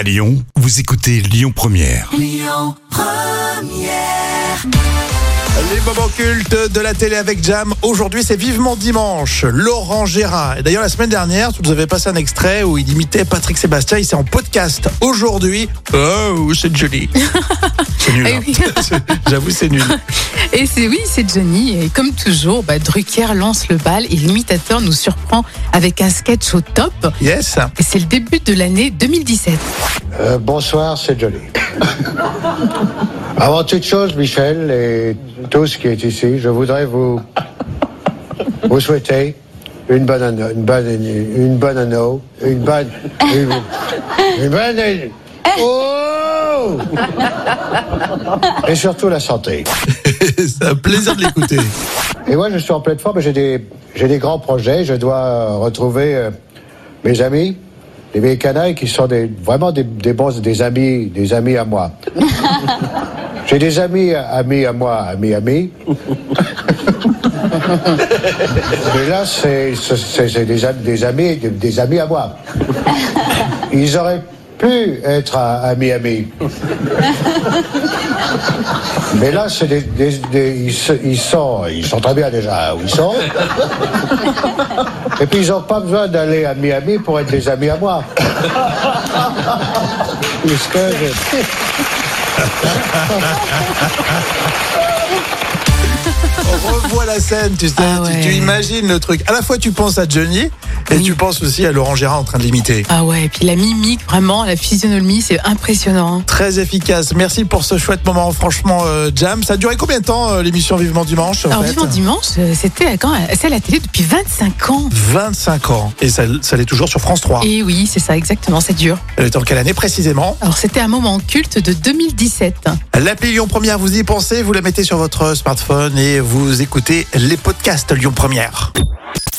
À Lyon, vous écoutez Lyon Première. Les moments cultes de la télé avec Jam. Aujourd'hui, c'est vivement dimanche. Laurent Gérard. Et d'ailleurs, la semaine dernière, tu nous avais passé un extrait où il imitait Patrick Sébastien. Il c'est en podcast. Aujourd'hui, oh, c'est joli. C'est nul. Ah hein. oui. J'avoue, c'est nul. Et c'est oui, c'est Johnny. Et comme toujours, bah, Drucker lance le bal et l'imitateur nous surprend avec un sketch au top. Yes. Et c'est le début de l'année 2017. Euh, bonsoir, c'est Johnny. Avant toute chose, Michel et tous qui est ici, je voudrais vous, vous souhaiter une bonne année, une bonne année, une bonne année, une bonne, une, une bonne année. Oh Et surtout la santé. c'est un plaisir de l'écouter. Et moi, je suis en pleine forme, j'ai des, j'ai des grands projets. Je dois euh, retrouver euh, mes amis, les vieilles canailles qui sont des, vraiment des, des bons, des amis, des amis à moi. j'ai des amis, amis à moi, amis, amis. Mais là, c'est, c'est, c'est des, am- des amis, des, des amis à moi. Ils auraient pu être à- amis. Mais là, c'est des, des- des- ils, sont, ils sont très bien déjà où ils sont. Et puis ils n'ont pas besoin d'aller à Miami pour être des amis à moi. Puisque je- On revoit la scène, tu sais. Ah tu, imagines le truc. À la fois, tu penses à Johnny et Oui. tu penses aussi à Laurent Gérard en train de l'imiter. Ah ouais, et puis la mimique, vraiment, la physionomie, c'est impressionnant. hein. Très efficace. Merci pour ce chouette moment. Franchement, euh, Jam, ça a duré combien de temps euh, l'émission Vivement Dimanche en Alors, fait Vivant Dimanche, euh, c'était à quand C'est à la télé depuis 25 ans. 25 ans. Et ça, ça l'est toujours sur France 3. Et oui, c'est ça, exactement, c'est dur. Elle est en quelle année précisément Alors, c'était un moment culte de 2017. L'appli Lyon Première, vous y pensez, vous la mettez sur votre smartphone et vous écoutez les podcasts Lyon Première.